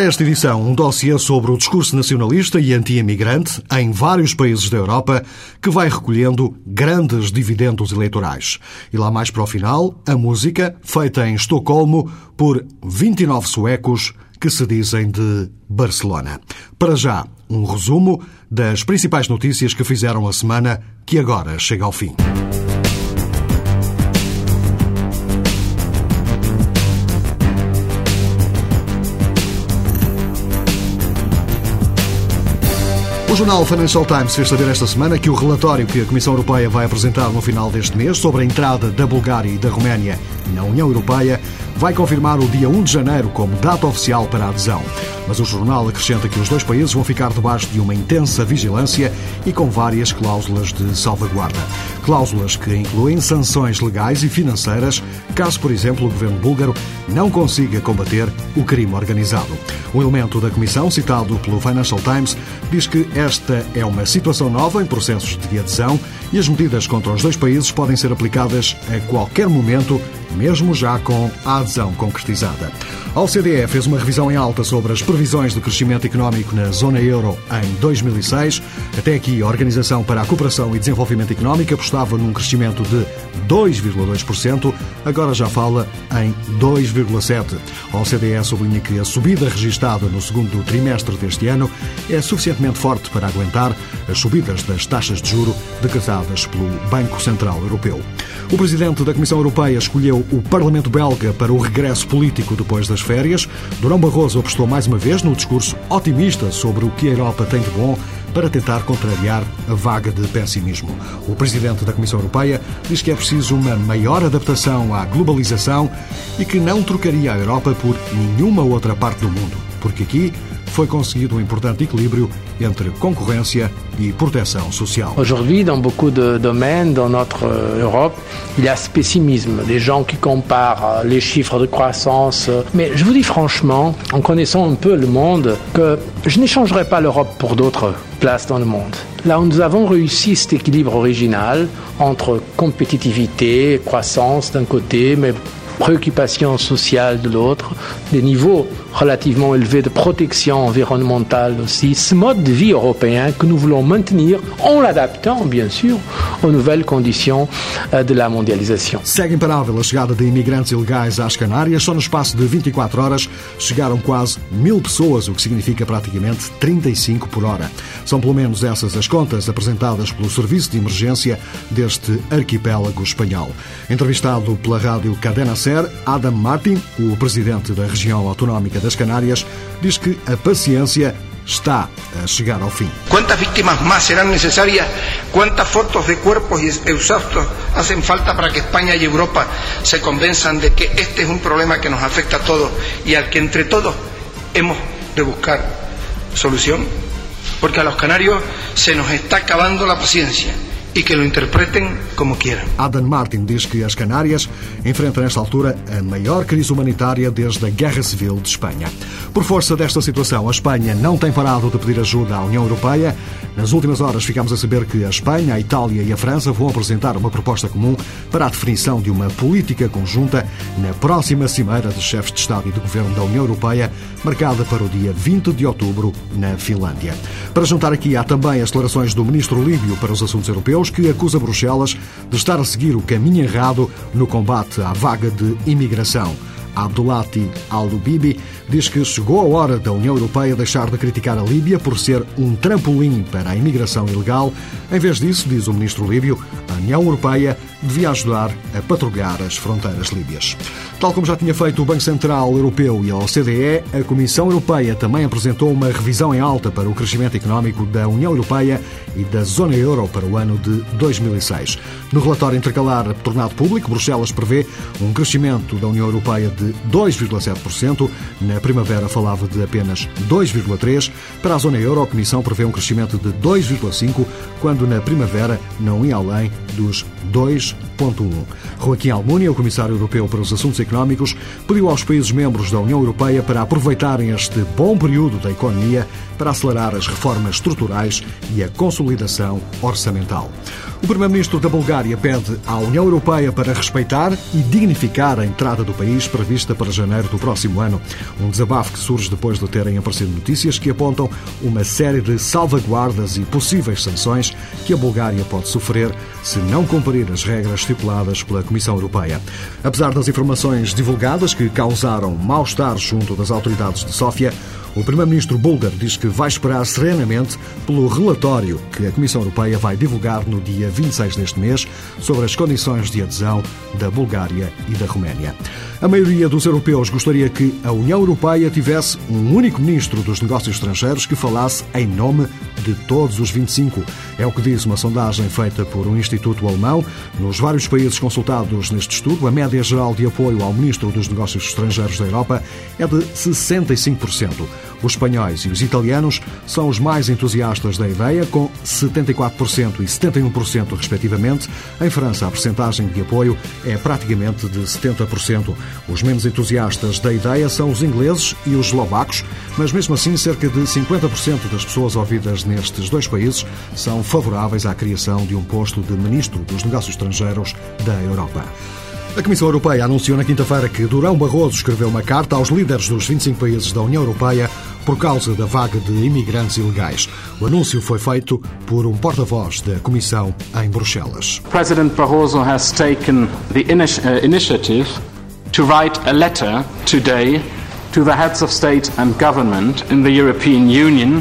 Para esta edição, um dossiê sobre o discurso nacionalista e anti-imigrante em vários países da Europa que vai recolhendo grandes dividendos eleitorais. E lá mais para o final, a música, feita em Estocolmo por 29 suecos que se dizem de Barcelona. Para já, um resumo das principais notícias que fizeram a semana que agora chega ao fim. Jornal Financial Times fez saber esta semana que o relatório que a Comissão Europeia vai apresentar no final deste mês sobre a entrada da Bulgária e da Roménia na União Europeia vai confirmar o dia 1 de janeiro como data oficial para a adesão. Mas o jornal acrescenta que os dois países vão ficar debaixo de uma intensa vigilância e com várias cláusulas de salvaguarda. Cláusulas que incluem sanções legais e financeiras, caso, por exemplo, o governo búlgaro não consiga combater o crime organizado. Um elemento da comissão, citado pelo Financial Times, diz que esta é uma situação nova em processos de adesão e as medidas contra os dois países podem ser aplicadas a qualquer momento mesmo já com a adesão concretizada. A OCDE fez uma revisão em alta sobre as previsões de crescimento económico na zona euro em 2006. Até aqui, a Organização para a Cooperação e Desenvolvimento Económico apostava num crescimento de 2,2%, agora já fala em 2,7%. A OCDE sublinha que a subida registada no segundo trimestre deste ano é suficientemente forte para aguentar as subidas das taxas de juro decretadas pelo Banco Central Europeu. O presidente da Comissão Europeia escolheu o Parlamento belga para o regresso político depois das férias. Durão Barroso apostou mais uma vez no discurso otimista sobre o que a Europa tem de bom para tentar contrariar a vaga de pessimismo. O presidente da Comissão Europeia diz que é preciso uma maior adaptação à globalização e que não trocaria a Europa por nenhuma outra parte do mundo, porque aqui foi conseguido um importante equilíbrio entre concorrência et protection sociale. Aujourd'hui, dans beaucoup de domaines dans notre euh, Europe, il y a ce pessimisme, des gens qui comparent euh, les chiffres de croissance. Euh, mais je vous dis franchement, en connaissant un peu le monde, que je n'échangerai pas l'Europe pour d'autres places dans le monde. Là où nous avons réussi cet équilibre original entre compétitivité, croissance d'un côté, mais préoccupation sociale de l'autre, des niveaux relativement élevés de protection environnementale aussi, ce mode de vie européen que nous voulons maintenir en l'adaptant, bien sûr, aux nouvelles conditions euh, de la mondialização. Segue imparável a chegada de imigrantes ilegais às Canárias. Só no espaço de 24 horas chegaram quase mil pessoas, o que significa praticamente 35 por hora. São pelo menos essas as contas apresentadas pelo Serviço de Emergência deste arquipélago espanhol. Entrevistado pela rádio Cadena Adam Martin, o presidente da região autonómica das Canárias, diz que a paciência está a llegar al fin. ¿Cuántas víctimas más serán necesarias? ¿Cuántas fotos de cuerpos exhaustos hacen falta para que España y Europa se convenzan de que este es un problema que nos afecta a todos y al que entre todos hemos de buscar solución? Porque a los canarios se nos está acabando la paciencia. E que o interpretem como queiram. Adam Martin diz que as Canárias enfrentam nesta altura a maior crise humanitária desde a Guerra Civil de Espanha. Por força desta situação, a Espanha não tem parado de pedir ajuda à União Europeia. Nas últimas horas ficamos a saber que a Espanha, a Itália e a França vão apresentar uma proposta comum para a definição de uma política conjunta na próxima cimeira de chefes de Estado e de Governo da União Europeia, marcada para o dia 20 de outubro na Finlândia. Para juntar aqui há também as declarações do ministro líbio para os assuntos europeus, europeus que acusa Bruxelas de estar a seguir o caminho errado no combate à vaga de imigração. Abdulati al-Lubibi diz que chegou a hora da União Europeia deixar de criticar a Líbia por ser um trampolim para a imigração ilegal. Em vez disso, diz o ministro líbio, a União Europeia devia ajudar a patrulhar as fronteiras líbias. Tal como já tinha feito o Banco Central Europeu e a OCDE, a Comissão Europeia também apresentou uma revisão em alta para o crescimento económico da União Europeia e da zona euro para o ano de 2006. No relatório intercalar tornado público, Bruxelas prevê um crescimento da União Europeia de 2,7%. Na primavera falava de apenas 2,3%. Para a zona euro, a Comissão prevê um crescimento de 2,5%, quando na primavera não ia além dos 2,1%. Joaquim Almunia, o Comissário Europeu para os Assuntos Económicos, pediu aos países membros da União Europeia para aproveitarem este bom período da economia para acelerar as reformas estruturais e a consolidação orçamental. O Primeiro-Ministro da Bulgária pede à União Europeia para respeitar e dignificar a entrada do país prevista para janeiro do próximo ano. Um desabafo que surge depois de terem aparecido notícias que apontam uma série de salvaguardas e possíveis sanções que a Bulgária pode sofrer se não cumprir as regras estipuladas pela Comissão Europeia. Apesar das informações divulgadas que causaram mal-estar junto das autoridades de Sófia, o primeiro-ministro búlgaro diz que vai esperar serenamente pelo relatório que a Comissão Europeia vai divulgar no dia 26 deste mês sobre as condições de adesão da Bulgária e da Roménia. A maioria dos europeus gostaria que a União Europeia tivesse um único ministro dos negócios estrangeiros que falasse em nome de todos os 25. É o que diz uma sondagem feita por um instituto alemão. Nos vários países consultados neste estudo, a média geral de apoio ao ministro dos negócios estrangeiros da Europa é de 65%. Os espanhóis e os italianos são os mais entusiastas da ideia, com 74% e 71%, respectivamente. Em França, a percentagem de apoio é praticamente de 70%. Os menos entusiastas da ideia são os ingleses e os eslovacos, mas mesmo assim, cerca de 50% das pessoas ouvidas nestes dois países são favoráveis à criação de um posto de ministro dos negócios estrangeiros da Europa. A Comissão Europeia anunciou na quinta-feira que Durão Barroso escreveu uma carta aos líderes dos 25 países da União Europeia por causa da vaga de imigrantes ilegais. O anúncio foi feito por um porta-voz da Comissão em Bruxelas. President Barroso has taken the uh, initiative to write a letter today to the heads of state and government in the European Union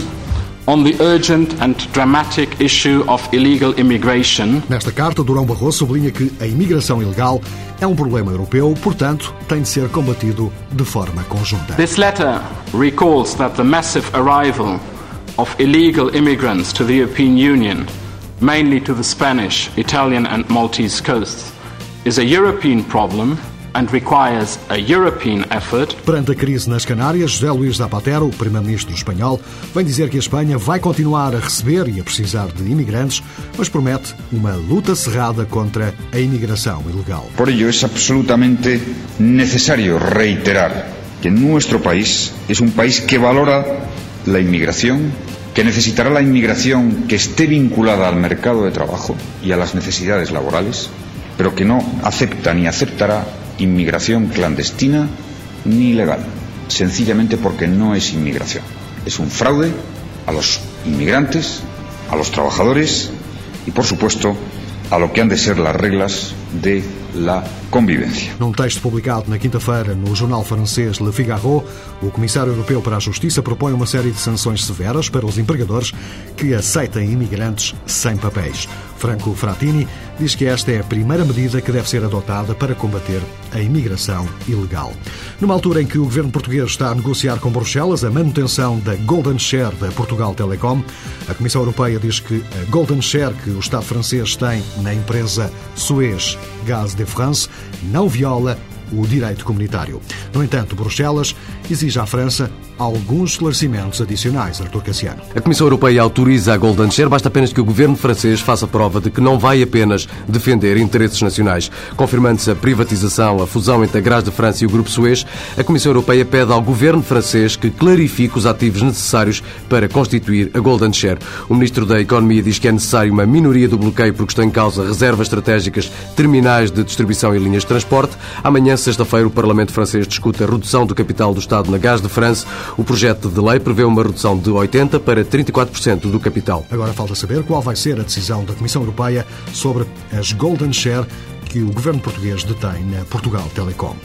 on the urgent and dramatic issue of illegal immigration. Nesta carta, Durão Barroso sublinha que a imigração ilegal é um problema europeu, portanto, tem de ser combatido de forma conjunta. This letter recalls that the massive arrival of illegal immigrants to the European Union, mainly to the Spanish, Italian and Maltese coasts, is a European problem and requires a European effort. Perante a crise nas Canárias, José Luís Zapatero, o primeiro-ministro espanhol, vem dizer que a Espanha vai continuar a receber e a precisar de imigrantes, mas promete uma luta cerrada contra a imigração ilegal. Por ello es absolutamente necesario reiterar que nuestro país es un país que valora la inmigración, que necesitará la inmigración que esté vinculada al mercado de trabajo y a las necesidades laborales, pero que no acepta ni aceptará inmigración clandestina ni ilegal, sencillamente porque no es inmigración. Es un fraude a los inmigrantes, a los trabajadores y, por supuesto, a lo que han de ser las reglas de la convivência. Num texto publicado na quinta-feira no jornal francês Le Figaro, o Comissário Europeu para a Justiça propõe uma série de sanções severas para os empregadores que aceitem imigrantes sem papéis. Franco Frattini diz que esta é a primeira medida que deve ser adotada para combater a imigração ilegal. Numa altura em que o governo português está a negociar com Bruxelas a manutenção da Golden Share da Portugal Telecom, a Comissão Europeia diz que a Golden Share que o Estado francês tem na empresa Suez Gaz de France não viola o direito comunitário. No entanto, Bruxelas exige à França alguns esclarecimentos adicionais, Artur Cassiano. A Comissão Europeia autoriza a Golden Share, basta apenas que o governo francês faça prova de que não vai apenas defender interesses nacionais. Confirmando-se a privatização, a fusão entre a Graz de França e o Grupo Suez, a Comissão Europeia pede ao governo francês que clarifique os ativos necessários para constituir a Golden Share. O ministro da Economia diz que é necessário uma minoria do bloqueio porque estão em causa reservas estratégicas, terminais de distribuição e linhas de transporte. Amanhã, sexta-feira, o Parlamento francês discute a redução do capital do Estado na Gás de France. O projeto de lei prevê uma redução de 80% para 34% do capital. Agora falta saber qual vai ser a decisão da Comissão Europeia sobre as Golden Share que o governo português detém na Portugal Telecom.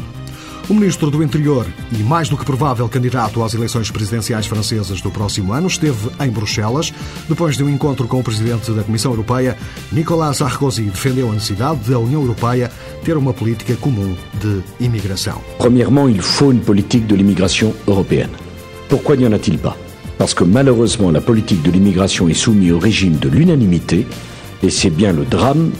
O ministro do Interior e mais do que provável candidato às eleições presidenciais francesas do próximo ano esteve em Bruxelas depois de um encontro com o presidente da Comissão Europeia, Nicolas Sarkozy, defendeu a necessidade da União Europeia ter uma política comum de imigração. Premièrement, il faut une politique de l'immigration européenne. Pourquoi n'y en a-t-il pas Parce que malheureusement, la politique de l'immigration est soumise au régime de l'unanimité et c'est bien le drame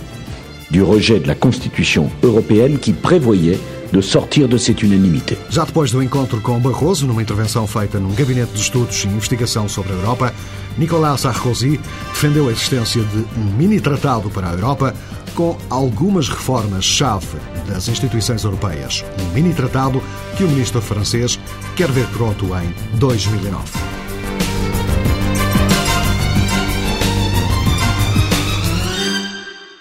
du rejet de la Constitution européenne qui prévoyait de sortir de cette unanimité. Já depois do encontro com Barroso, numa intervenção feita num gabinete de estudos e investigação sobre a Europa, Nicolas Sarkozy defendeu a existência de um mini-tratado para a Europa com algumas reformas-chave das instituições europeias. Um mini-tratado que o ministro francês quer ver pronto em 2009.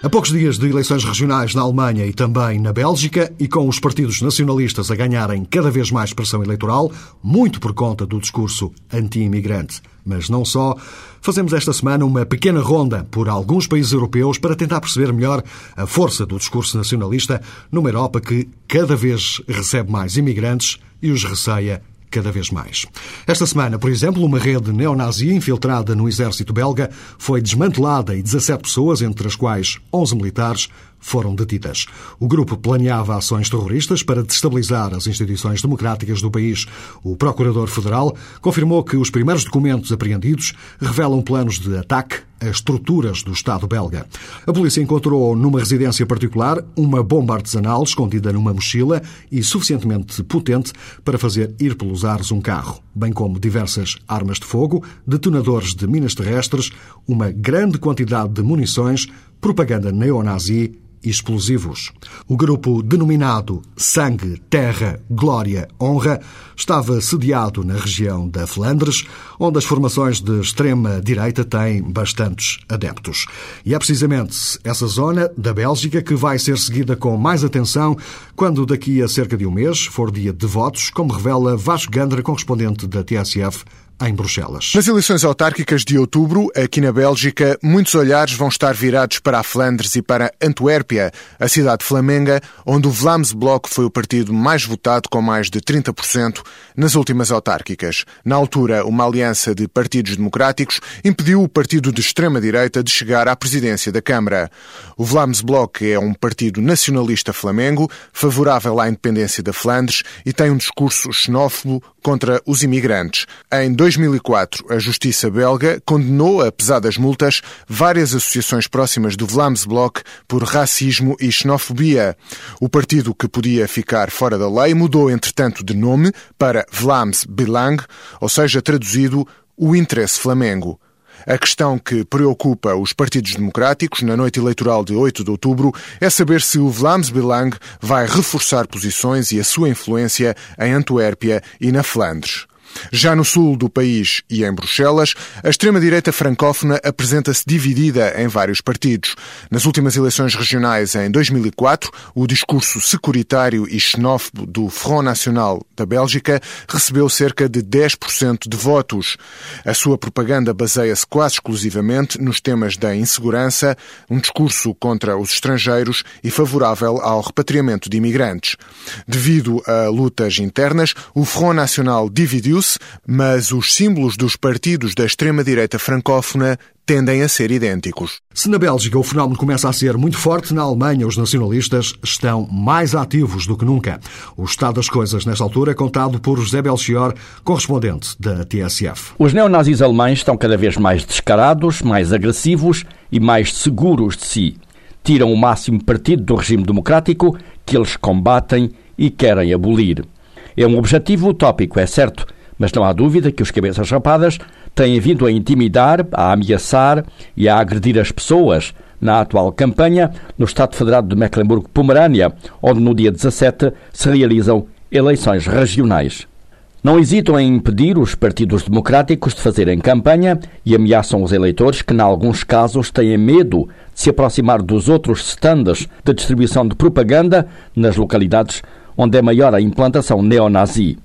A poucos dias de eleições regionais na Alemanha e também na Bélgica, e com os partidos nacionalistas a ganharem cada vez mais pressão eleitoral, muito por conta do discurso anti-imigrante. Mas não só, fazemos esta semana uma pequena ronda por alguns países europeus para tentar perceber melhor a força do discurso nacionalista numa Europa que cada vez recebe mais imigrantes e os receia cada vez mais. Esta semana, por exemplo, uma rede neonazi infiltrada no exército belga foi desmantelada e 17 pessoas, entre as quais 11 militares, foram detidas. O grupo planeava ações terroristas para destabilizar as instituições democráticas do país. O Procurador Federal confirmou que os primeiros documentos apreendidos revelam planos de ataque estruturas do Estado belga. A polícia encontrou numa residência particular uma bomba artesanal escondida numa mochila e suficientemente potente para fazer ir pelos ares um carro, bem como diversas armas de fogo, detonadores de minas terrestres, uma grande quantidade de munições, propaganda neonazi explosivos. O grupo denominado Sangue, Terra, Glória, Honra estava sediado na região da Flandres, onde as formações de extrema-direita têm bastantes adeptos. E é precisamente essa zona da Bélgica que vai ser seguida com mais atenção quando daqui a cerca de um mês for dia de votos, como revela Vasco Gandra, correspondente da TSF em Bruxelas. Nas eleições autárquicas de outubro, aqui na Bélgica, muitos olhares vão estar virados para a Flandres e para Antuérpia, a cidade flamenga, onde o Vlaams Blok foi o partido mais votado, com mais de 30% nas últimas autárquicas. Na altura, uma aliança de partidos democráticos impediu o partido de extrema-direita de chegar à presidência da Câmara. O Vlaams Blok é um partido nacionalista flamengo, favorável à independência da Flandres e tem um discurso xenófobo contra os imigrantes. Em 2004, a justiça belga condenou a pesadas multas várias associações próximas do Vlaams Blok por racismo e xenofobia. O partido que podia ficar fora da lei mudou, entretanto, de nome para Vlaams Belang, ou seja, traduzido o interesse flamengo. A questão que preocupa os partidos democráticos na noite eleitoral de 8 de outubro é saber se o Vlaams Belang vai reforçar posições e a sua influência em Antuérpia e na Flandres. Já no sul do país e em Bruxelas, a extrema-direita francófona apresenta-se dividida em vários partidos. Nas últimas eleições regionais em 2004, o discurso securitário e xenófobo do Front National da Bélgica recebeu cerca de 10% de votos. A sua propaganda baseia-se quase exclusivamente nos temas da insegurança, um discurso contra os estrangeiros e favorável ao repatriamento de imigrantes. Devido a lutas internas, o Front National mas os símbolos dos partidos da extrema-direita francófona tendem a ser idênticos. Se na Bélgica o fenómeno começa a ser muito forte, na Alemanha os nacionalistas estão mais ativos do que nunca. O estado das coisas nesta altura é contado por José Belchior, correspondente da TSF. Os neonazis alemães estão cada vez mais descarados, mais agressivos e mais seguros de si. Tiram o máximo partido do regime democrático que eles combatem e querem abolir. É um objetivo utópico, é certo, mas não há dúvida que os cabeças rapadas têm vindo a intimidar, a ameaçar e a agredir as pessoas na atual campanha no Estado Federado de Mecklenburgo-Pomerânia, onde no dia 17 se realizam eleições regionais. Não hesitam em impedir os partidos democráticos de fazerem campanha e ameaçam os eleitores que, em alguns casos, têm medo de se aproximar dos outros stands de distribuição de propaganda nas localidades onde é maior a implantação neonazi.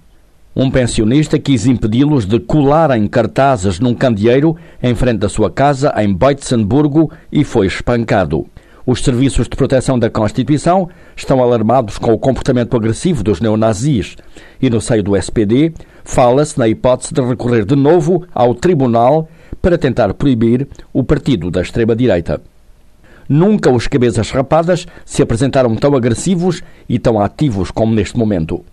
Um pensionista quis impedi-los de colarem cartazes num candeeiro em frente da sua casa em Boitzenburgo e foi espancado. Os serviços de proteção da Constituição estão alarmados com o comportamento agressivo dos neonazis e no seio do SPD fala-se na hipótese de recorrer de novo ao tribunal para tentar proibir o partido da extrema-direita. Nunca os cabeças rapadas se apresentaram tão agressivos e tão ativos como neste momento.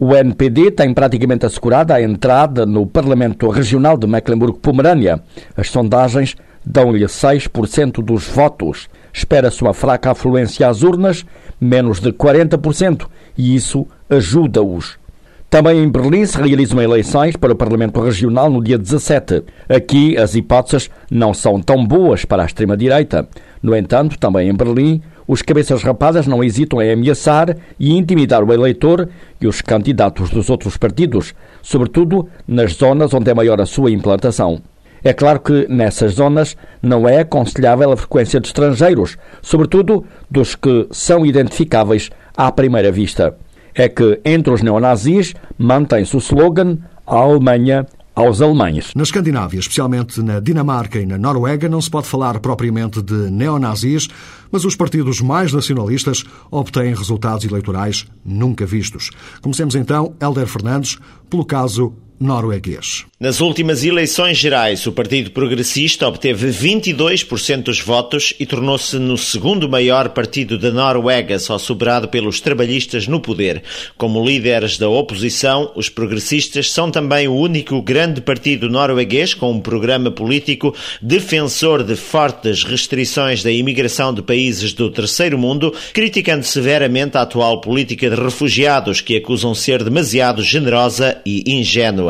O NPD tem praticamente assegurada a entrada no Parlamento Regional de Mecklenburgo-Pomerânia. As sondagens dão-lhe 6% dos votos. Espera-se uma fraca afluência às urnas, menos de 40%, e isso ajuda-os. Também em Berlim se realizam eleições para o Parlamento Regional no dia 17. Aqui as hipóteses não são tão boas para a extrema-direita. No entanto, também em Berlim, os cabeças rapadas não hesitam em ameaçar e intimidar o eleitor e os candidatos dos outros partidos, sobretudo nas zonas onde é maior a sua implantação. É claro que nessas zonas não é aconselhável a frequência de estrangeiros, sobretudo dos que são identificáveis à primeira vista. É que entre os neonazis mantém-se o slogan A Alemanha aos alemães. Na Escandinávia, especialmente na Dinamarca e na Noruega, não se pode falar propriamente de neonazis, mas os partidos mais nacionalistas obtêm resultados eleitorais nunca vistos. Comecemos então, Helder Fernandes, pelo caso norueguês. Nas últimas eleições gerais, o Partido Progressista obteve 22% dos votos e tornou-se no segundo maior partido da Noruega, só superado pelos trabalhistas no poder. Como líderes da oposição, os progressistas são também o único grande partido norueguês com um programa político defensor de fortes restrições da imigração de países do terceiro mundo, criticando severamente a atual política de refugiados, que acusam ser demasiado generosa e ingênua.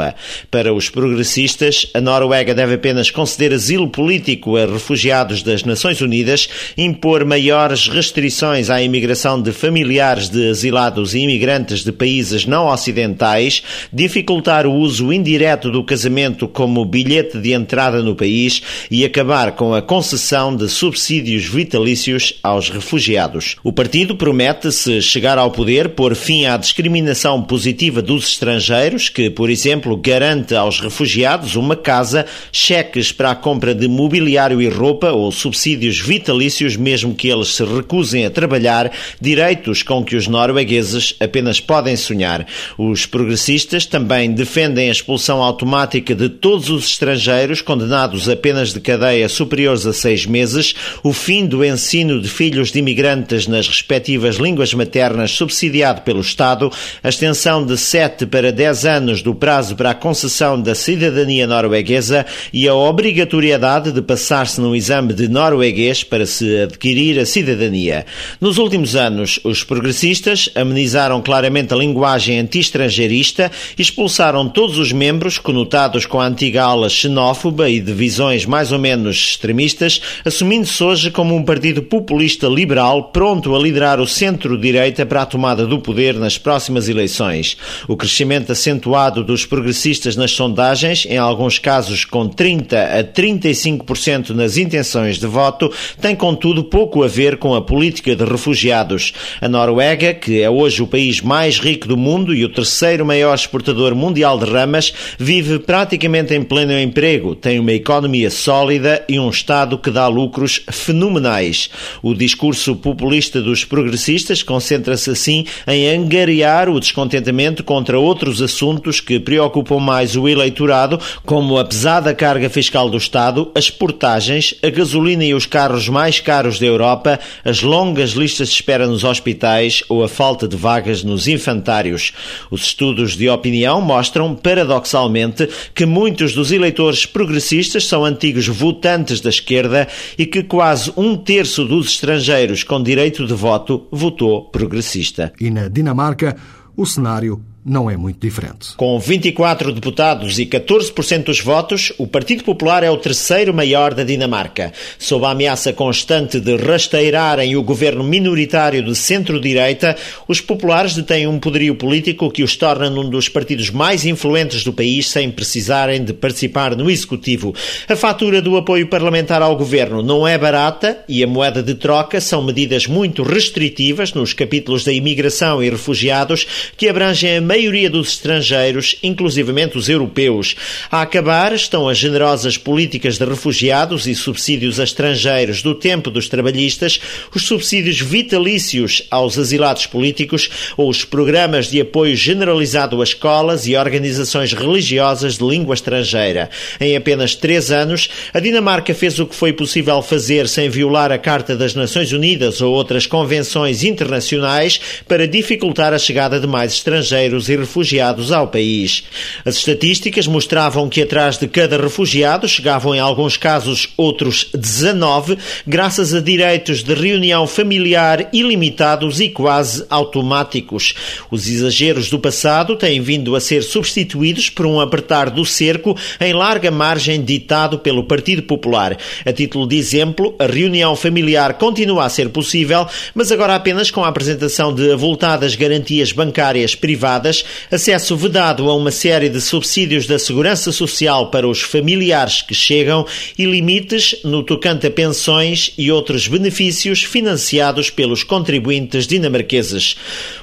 Para os progressistas, a Noruega deve apenas conceder asilo político a refugiados das Nações Unidas, impor maiores restrições à imigração de familiares de asilados e imigrantes de países não ocidentais, dificultar o uso indireto do casamento como bilhete de entrada no país e acabar com a concessão de subsídios vitalícios aos refugiados. O partido promete, se chegar ao poder, pôr fim à discriminação positiva dos estrangeiros, que, por exemplo, exemplo, garante aos refugiados uma casa, cheques para a compra de mobiliário e roupa ou subsídios vitalícios, mesmo que eles se recusem a trabalhar, direitos com que os noruegueses apenas podem sonhar. Os progressistas também defendem a expulsão automática de todos os estrangeiros condenados a penas de cadeia superiores a seis meses, o fim do ensino de filhos de imigrantes nas respectivas línguas maternas subsidiado pelo Estado, a extensão de sete para dez anos do prazo para a concessão da cidadania norueguesa e a obrigatoriedade de passar-se num exame de norueguês para se adquirir a cidadania. Nos últimos anos, os progressistas amenizaram claramente a linguagem anti-estrangeirista e expulsaram todos os membros conotados com a antiga ala xenófoba e de visões mais ou menos extremistas, assumindo-se hoje como um partido populista liberal pronto a liderar o centro-direita para a tomada do poder nas próximas eleições. O crescimento acentuado dos progressistas progressistas nas sondagens, em alguns casos com 30 a 35% nas intenções de voto, tem contudo pouco a ver com a política de refugiados. A Noruega, que é hoje o país mais rico do mundo e o terceiro maior exportador mundial de ramas, vive praticamente em pleno emprego, tem uma economia sólida e um Estado que dá lucros fenomenais. O discurso populista dos progressistas concentra-se assim em angariar o descontentamento contra outros assuntos que preocupam preocupam mais o eleitorado, como a pesada carga fiscal do Estado, as portagens, a gasolina e os carros mais caros da Europa, as longas listas de espera nos hospitais ou a falta de vagas nos infantários. Os estudos de opinião mostram, paradoxalmente, que muitos dos eleitores progressistas são antigos votantes da esquerda e que quase um terço dos estrangeiros com direito de voto votou progressista. E na Dinamarca, o cenário não é muito diferente. Com 24 deputados e 14% dos votos, o Partido Popular é o terceiro maior da Dinamarca. Sob a ameaça constante de rasteirarem o governo minoritário de centro-direita, os populares detêm um poderio político que os torna num dos partidos mais influentes do país sem precisarem de participar no executivo. A fatura do apoio parlamentar ao governo não é barata e a moeda de troca são medidas muito restritivas nos capítulos da imigração e refugiados que abrangem a maioria dos estrangeiros, inclusivamente os europeus. A acabar estão as generosas políticas de refugiados e subsídios a estrangeiros do tempo dos trabalhistas, os subsídios vitalícios aos asilados políticos ou os programas de apoio generalizado a escolas e organizações religiosas de língua estrangeira. Em apenas três anos, a Dinamarca fez o que foi possível fazer sem violar a Carta das Nações Unidas ou outras convenções internacionais para dificultar a chegada de mais estrangeiros e refugiados ao país. As estatísticas mostravam que atrás de cada refugiado chegavam em alguns casos outros 19, graças a direitos de reunião familiar ilimitados e quase automáticos. Os exageros do passado têm vindo a ser substituídos por um apertar do cerco em larga margem ditado pelo Partido Popular. A título de exemplo, a reunião familiar continua a ser possível, mas agora apenas com a apresentação de avultadas garantias bancárias privadas privadas, acesso vedado a uma série de subsídios da segurança social para os familiares que chegam e limites no tocante a pensões e outros benefícios financiados pelos contribuintes dinamarqueses.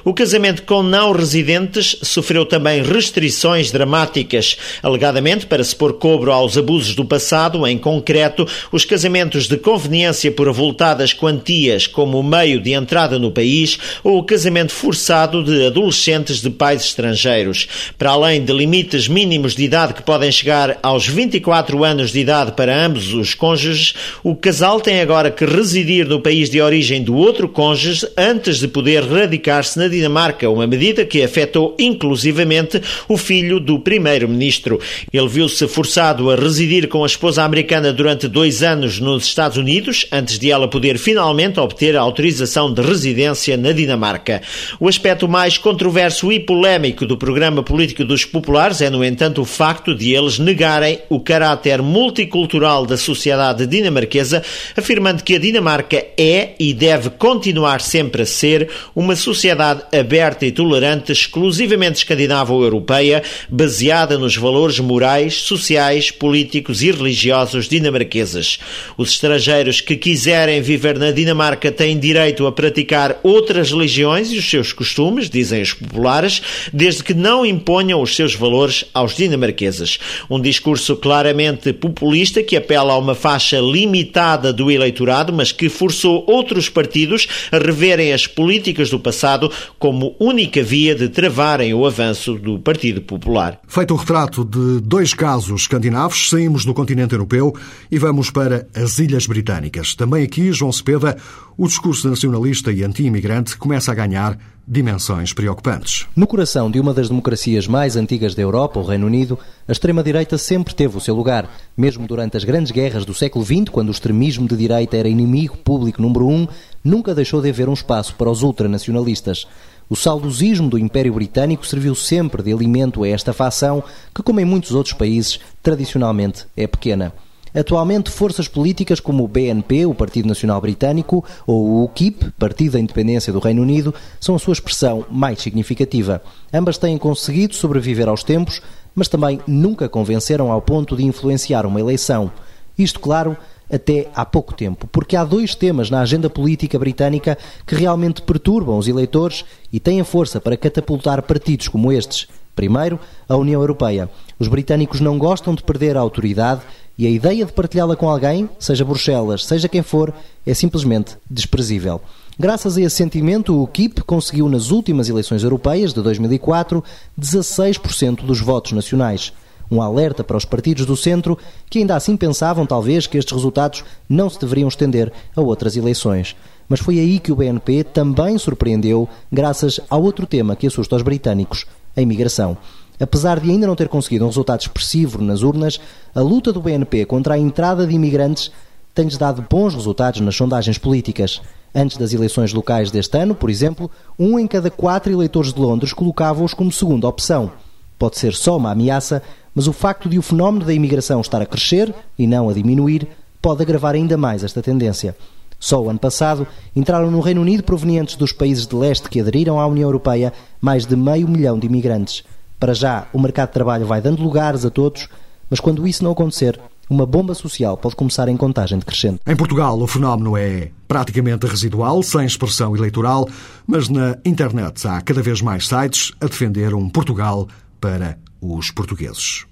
O casamento com não residentes sofreu também restrições dramáticas, alegadamente para se pôr cobro aos abusos do passado, em concreto, os casamentos de conveniência por avultadas quantias como meio de entrada no país ou o casamento forçado de adolescentes de pais estrangeiros. Para além de limites mínimos de idade que podem chegar aos 24 anos de idade para ambos os cônjuges, o casal tem agora que residir no país de origem do outro cônjuge antes de poder radicar-se na Dinamarca, uma medida que afetou inclusivamente o filho do primeiro-ministro. Ele viu-se forçado a residir com a esposa americana durante dois anos nos Estados Unidos, antes de ela poder finalmente obter a autorização de residência na Dinamarca. O aspecto mais controverso e polémico do programa político dos populares é, no entanto, o facto de eles negarem o caráter multicultural da sociedade dinamarquesa, afirmando que a Dinamarca é e deve continuar sempre a ser uma sociedade aberta e tolerante, exclusivamente escandinavo-europeia, baseada nos valores morais, sociais, políticos e religiosos dinamarqueses. Os estrangeiros que quiserem viver na Dinamarca têm direito a praticar outras religiões e os seus costumes, dizem os populares, desde que não imponham os seus valores aos dinamarqueses. Um discurso claramente populista que apela a uma faixa limitada do eleitorado, mas que forçou outros partidos a reverem as políticas do passado como única via de travarem o avanço do Partido Popular. Feito o retrato de dois casos escandinavos, saímos do continente europeu e vamos para as Ilhas Britânicas. Também aqui, João Cepeda, o discurso nacionalista e anti-imigrante começa a ganhar dimensões preocupantes. No coração de uma das democracias mais antigas da Europa, o Reino Unido, a extrema-direita sempre teve o seu lugar. Mesmo durante as grandes guerras do século XX, quando o extremismo de direita era inimigo público número um, nunca deixou de haver um espaço para os ultranacionalistas. O saudosismo do Império Britânico serviu sempre de alimento a esta facção, que, como em muitos outros países, tradicionalmente é pequena. Atualmente, forças políticas como o BNP, o Partido Nacional Britânico, ou o UKIP, Partido da Independência do Reino Unido, são a sua expressão mais significativa. Ambas têm conseguido sobreviver aos tempos, mas também nunca convenceram ao ponto de influenciar uma eleição. Isto, claro, até há pouco tempo, porque há dois temas na agenda política britânica que realmente perturbam os eleitores e têm força para catapultar partidos como estes. Primeiro, a União Europeia. Os britânicos não gostam de perder a autoridade e a ideia de partilhá-la com alguém, seja Bruxelas, seja quem for, é simplesmente desprezível. Graças a esse sentimento, o UKIP conseguiu nas últimas eleições europeias de 2004 16% dos votos nacionais. Um alerta para os partidos do centro que ainda assim pensavam talvez que estes resultados não se deveriam estender a outras eleições. Mas foi aí que o BNP também surpreendeu, graças ao outro tema que assusta os britânicos, a imigração. Apesar de ainda não ter conseguido um resultado expressivo nas urnas, a luta do BNP contra a entrada de imigrantes tem-lhes dado bons resultados nas sondagens políticas. Antes das eleições locais deste ano, por exemplo, um em cada quatro eleitores de Londres colocava-os como segunda opção. Pode ser só uma ameaça, mas o facto de o fenómeno da imigração estar a crescer e não a diminuir pode agravar ainda mais esta tendência. Só o ano passado entraram no Reino Unido provenientes dos países de leste que aderiram à União Europeia mais de meio milhão de imigrantes. Para já, o mercado de trabalho vai dando lugares a todos, mas quando isso não acontecer, uma bomba social pode começar em contagem decrescente. Em Portugal, o fenómeno é praticamente residual, sem expressão eleitoral, mas na internet há cada vez mais sites a defender um Portugal para os portugueses.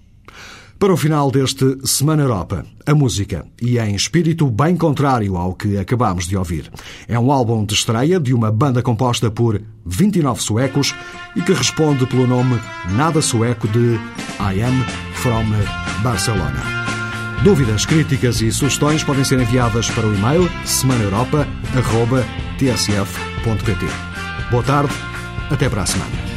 Para o final deste Semana Europa, a música, e em espírito bem contrário ao que acabamos de ouvir. É um álbum de estreia de uma banda composta por 29 suecos e que responde pelo nome nada sueco de I Am From Barcelona. Dúvidas, críticas e sugestões podem ser enviadas para o e-mail semanaeuropa.tsf.pt. Boa tarde, até para a semana.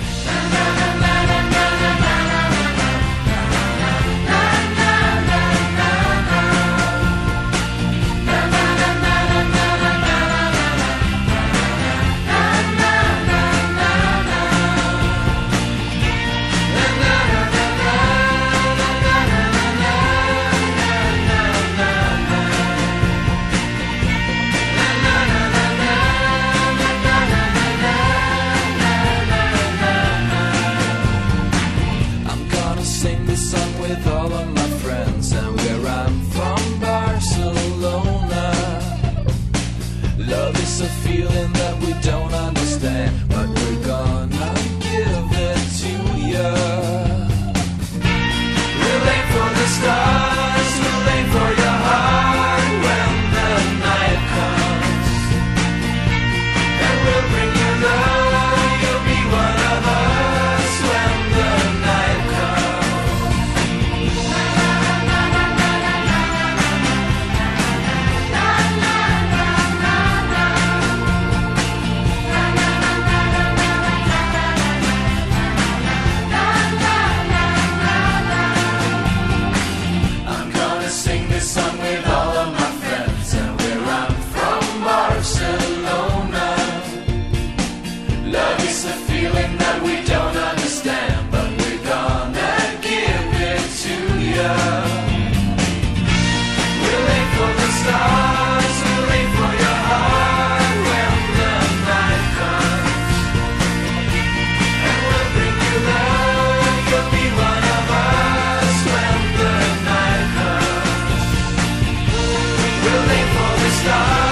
star.